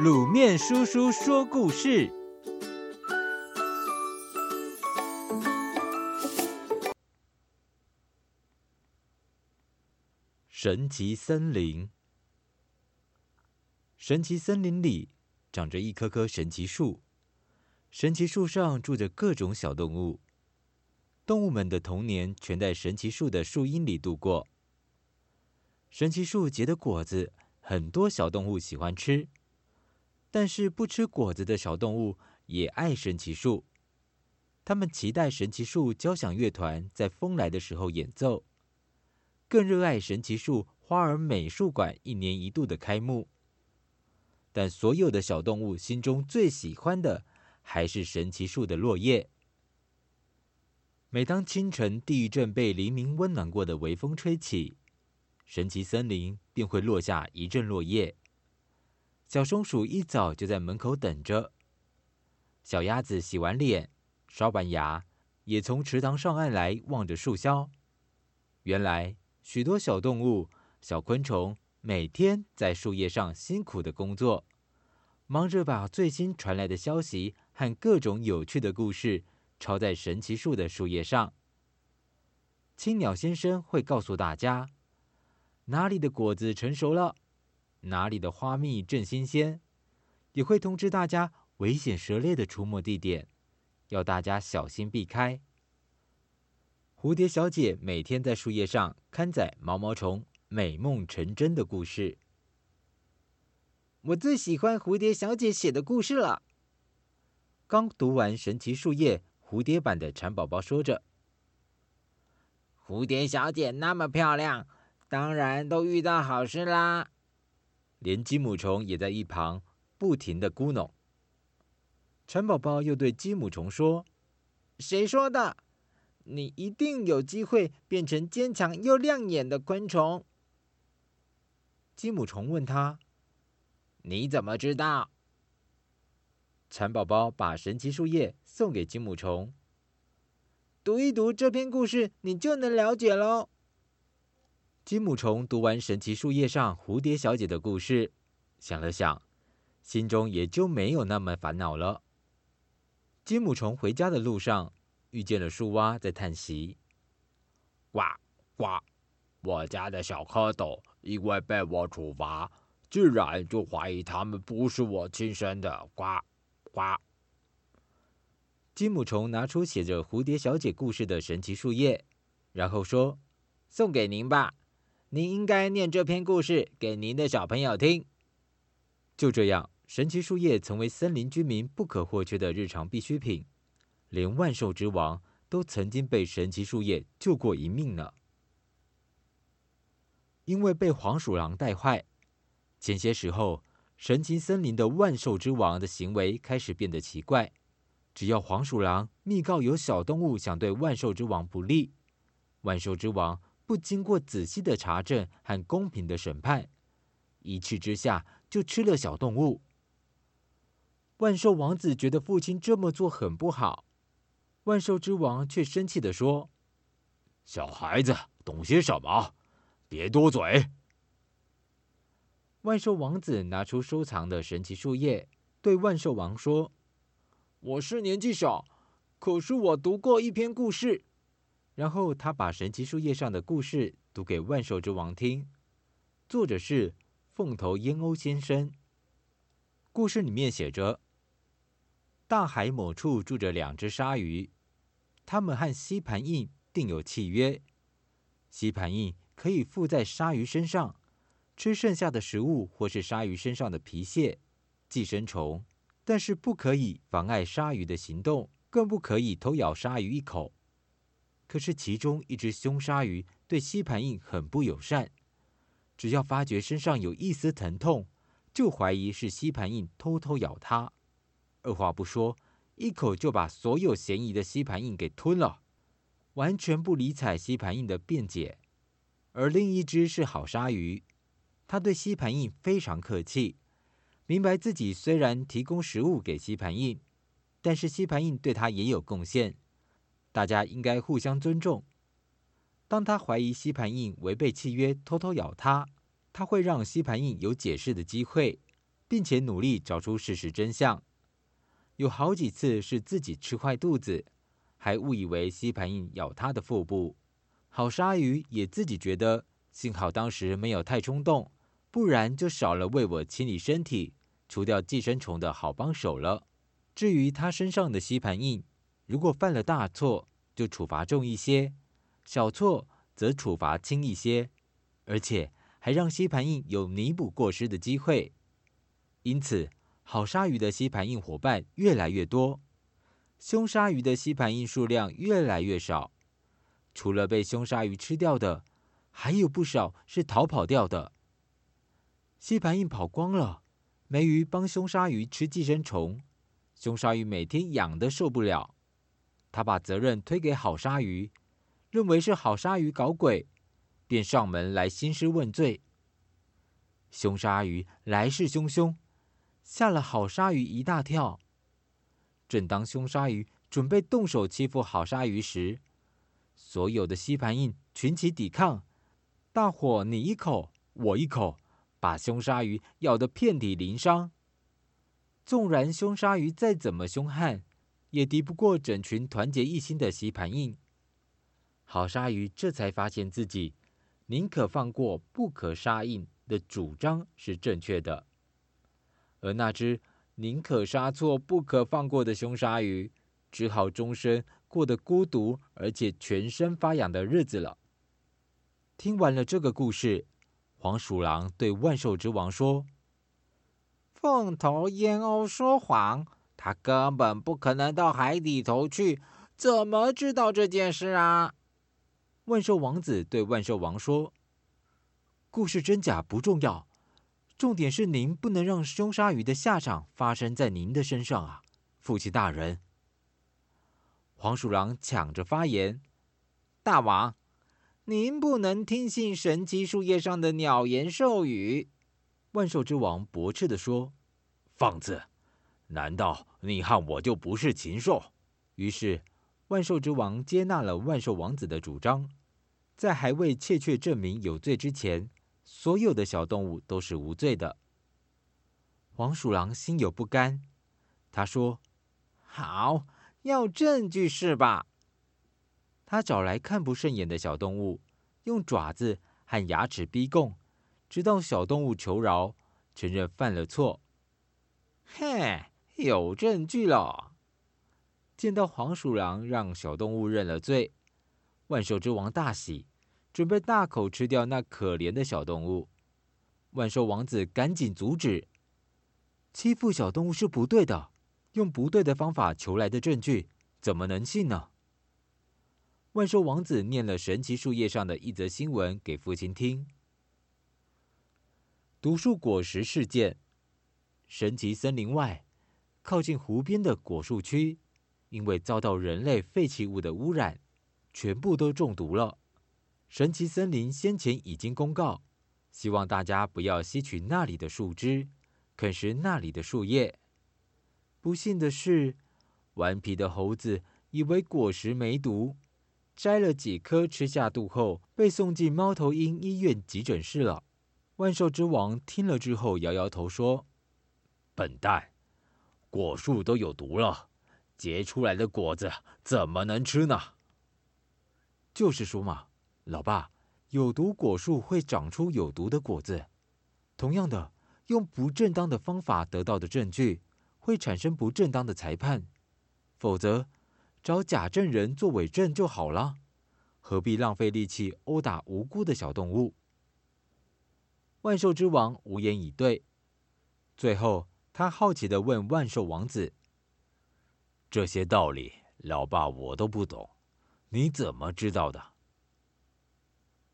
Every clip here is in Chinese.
卤面叔叔说故事：神奇森林。神奇森林里长着一棵棵神奇树，神奇树上住着各种小动物。动物们的童年全在神奇树的树荫里度过。神奇树结的果子，很多小动物喜欢吃。但是不吃果子的小动物也爱神奇树，他们期待神奇树交响乐团在风来的时候演奏，更热爱神奇树花儿美术馆一年一度的开幕。但所有的小动物心中最喜欢的还是神奇树的落叶。每当清晨第一阵被黎明温暖过的微风吹起，神奇森林便会落下一阵落叶。小松鼠一早就在门口等着。小鸭子洗完脸、刷完牙，也从池塘上岸来望着树梢。原来，许多小动物、小昆虫每天在树叶上辛苦的工作，忙着把最新传来的消息和各种有趣的故事抄在神奇树的树叶上。青鸟先生会告诉大家，哪里的果子成熟了。哪里的花蜜正新鲜，也会通知大家危险蛇类的出没地点，要大家小心避开。蝴蝶小姐每天在树叶上刊载毛毛虫美梦成真的故事。我最喜欢蝴蝶小姐写的故事了。刚读完《神奇树叶》蝴蝶版的蚕宝宝说着：“蝴蝶小姐那么漂亮，当然都遇到好事啦。”连鸡母虫也在一旁不停的咕哝。蚕宝宝又对鸡母虫说：“谁说的？你一定有机会变成坚强又亮眼的昆虫。”鸡母虫问他：“你怎么知道？”蚕宝宝把神奇树叶送给鸡母虫，读一读这篇故事，你就能了解喽。鸡母虫读完神奇树叶上蝴蝶小姐的故事，想了想，心中也就没有那么烦恼了。金母虫回家的路上，遇见了树蛙在叹息：“呱呱，我家的小蝌蚪因为被我处罚，自然就怀疑他们不是我亲生的。”呱呱。金母虫拿出写着蝴蝶小姐故事的神奇树叶，然后说：“送给您吧。”您应该念这篇故事给您的小朋友听。就这样，神奇树叶成为森林居民不可或缺的日常必需品。连万兽之王都曾经被神奇树叶救过一命呢。因为被黄鼠狼带坏，前些时候，神奇森林的万兽之王的行为开始变得奇怪。只要黄鼠狼密告有小动物想对万兽之王不利，万兽之王。不经过仔细的查证和公平的审判，一气之下就吃了小动物。万兽王子觉得父亲这么做很不好，万兽之王却生气地说：“小孩子懂些什么？别多嘴。”万兽王子拿出收藏的神奇树叶，对万兽王说：“我是年纪小，可是我读过一篇故事。”然后他把神奇树叶上的故事读给万兽之王听，作者是凤头燕鸥先生。故事里面写着：大海某处住着两只鲨鱼，它们和吸盘印订有契约，吸盘印可以附在鲨鱼身上，吃剩下的食物或是鲨鱼身上的皮屑、寄生虫，但是不可以妨碍鲨鱼的行动，更不可以偷咬鲨鱼一口。可是，其中一只凶鲨鱼对吸盘印很不友善，只要发觉身上有一丝疼痛，就怀疑是吸盘印偷偷咬它，二话不说，一口就把所有嫌疑的吸盘印给吞了，完全不理睬吸盘印的辩解。而另一只是好鲨鱼，它对吸盘印非常客气，明白自己虽然提供食物给吸盘印，但是吸盘印对它也有贡献。大家应该互相尊重。当他怀疑吸盘印违背契约偷偷咬他，他会让吸盘印有解释的机会，并且努力找出事实真相。有好几次是自己吃坏肚子，还误以为吸盘印咬他的腹部。好鲨鱼也自己觉得，幸好当时没有太冲动，不然就少了为我清理身体、除掉寄生虫的好帮手了。至于他身上的吸盘印，如果犯了大错，就处罚重一些；小错则处罚轻一些，而且还让吸盘印有弥补过失的机会。因此，好鲨鱼的吸盘印伙伴越来越多，凶鲨鱼的吸盘印数量越来越少。除了被凶鲨鱼吃掉的，还有不少是逃跑掉的。吸盘印跑光了，梅鱼帮凶鲨鱼吃寄生虫，凶鲨鱼每天痒得受不了，他把责任推给好鲨鱼，认为是好鲨鱼搞鬼，便上门来兴师问罪。凶鲨鱼来势汹汹，吓了好鲨鱼一大跳。正当凶鲨鱼准备动手欺负好鲨鱼时，所有的吸盘印群起抵抗，大伙你一口我一口，把凶鲨鱼咬得遍体鳞伤。纵然凶鲨鱼再怎么凶悍，也敌不过整群团结一心的吸盘印。好鲨鱼这才发现自己宁可放过不可杀印的主张是正确的，而那只宁可杀错不可放过的凶鲨鱼，只好终身。过得孤独而且全身发痒的日子了。听完了这个故事，黄鼠狼对万兽之王说：“凤头燕鸥说谎，他根本不可能到海里头去，怎么知道这件事啊？”万兽王子对万兽王说：“故事真假不重要，重点是您不能让凶鲨鱼的下场发生在您的身上啊，父亲大人。”黄鼠狼抢着发言：“大王，您不能听信神奇树叶上的鸟言兽语。”万兽之王驳斥地说：“放肆！难道你和我就不是禽兽？”于是，万兽之王接纳了万兽王子的主张，在还未确切证明有罪之前，所有的小动物都是无罪的。黄鼠狼心有不甘，他说：“好。”要证据是吧？他找来看不顺眼的小动物，用爪子和牙齿逼供，直到小动物求饶，承认犯了错。嘿，有证据了！见到黄鼠狼让小动物认了罪，万兽之王大喜，准备大口吃掉那可怜的小动物。万兽王子赶紧阻止：欺负小动物是不对的。用不对的方法求来的证据，怎么能信呢？万兽王子念了神奇树叶上的一则新闻给父亲听。毒树果实事件：神奇森林外，靠近湖边的果树区，因为遭到人类废弃物的污染，全部都中毒了。神奇森林先前已经公告，希望大家不要吸取那里的树枝，啃食那里的树叶。不幸的是，顽皮的猴子以为果实没毒，摘了几颗吃下肚后，被送进猫头鹰医院急诊室了。万兽之王听了之后摇摇头说：“笨蛋，果树都有毒了，结出来的果子怎么能吃呢？”就是说嘛，老爸，有毒果树会长出有毒的果子。同样的，用不正当的方法得到的证据。会产生不正当的裁判，否则找假证人做伪证就好了，何必浪费力气殴打无辜的小动物？万兽之王无言以对。最后，他好奇地问万兽王子：“这些道理，老爸我都不懂，你怎么知道的？”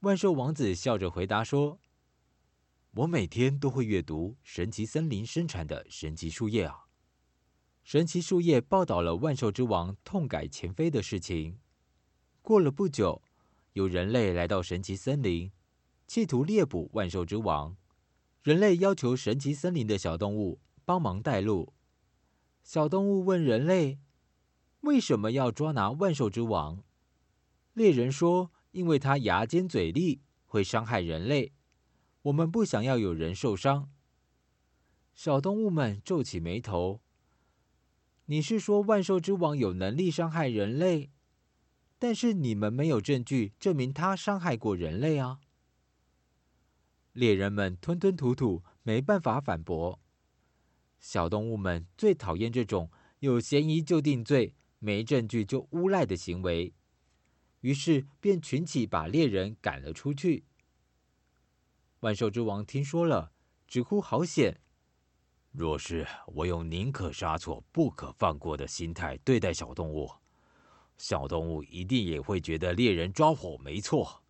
万兽王子笑着回答说：“我每天都会阅读神奇森林生产的神奇树叶啊。”神奇树叶报道了万兽之王痛改前非的事情。过了不久，有人类来到神奇森林，企图猎捕万兽之王。人类要求神奇森林的小动物帮忙带路。小动物问人类：“为什么要捉拿万兽之王？”猎人说：“因为他牙尖嘴利，会伤害人类。我们不想要有人受伤。”小动物们皱起眉头。你是说万兽之王有能力伤害人类？但是你们没有证据证明他伤害过人类啊！猎人们吞吞吐吐，没办法反驳。小动物们最讨厌这种有嫌疑就定罪、没证据就诬赖的行为，于是便群起把猎人赶了出去。万兽之王听说了，直呼好险。若是我用宁可杀错、不可放过的心态对待小动物，小动物一定也会觉得猎人抓我没错。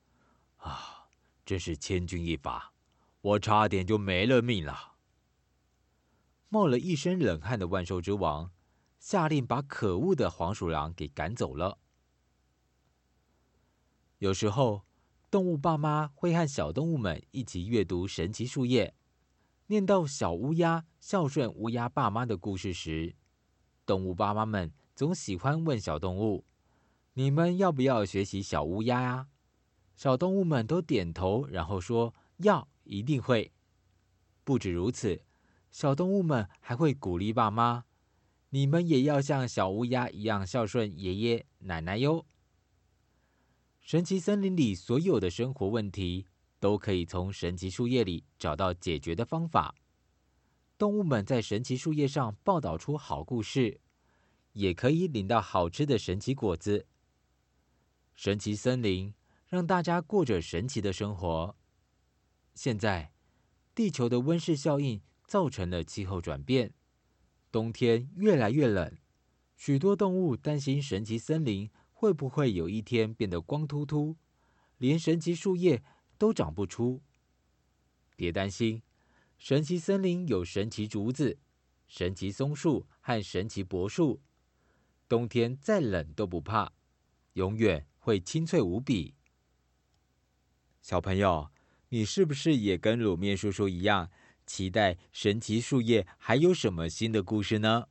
啊，真是千钧一发，我差点就没了命了。冒了一身冷汗的万兽之王，下令把可恶的黄鼠狼给赶走了。有时候，动物爸妈会和小动物们一起阅读神奇树叶，念到小乌鸦孝顺乌鸦爸妈的故事时，动物爸妈们总喜欢问小动物：“你们要不要学习小乌鸦呀？”小动物们都点头，然后说：“要，一定会。”不止如此。小动物们还会鼓励爸妈：“你们也要像小乌鸦一样孝顺爷爷奶奶哟。”神奇森林里所有的生活问题，都可以从神奇树叶里找到解决的方法。动物们在神奇树叶上报道出好故事，也可以领到好吃的神奇果子。神奇森林让大家过着神奇的生活。现在，地球的温室效应。造成了气候转变，冬天越来越冷，许多动物担心神奇森林会不会有一天变得光秃秃，连神奇树叶都长不出。别担心，神奇森林有神奇竹子、神奇松树和神奇柏树，冬天再冷都不怕，永远会清脆无比。小朋友，你是不是也跟卤面叔叔一样？期待神奇树叶还有什么新的故事呢？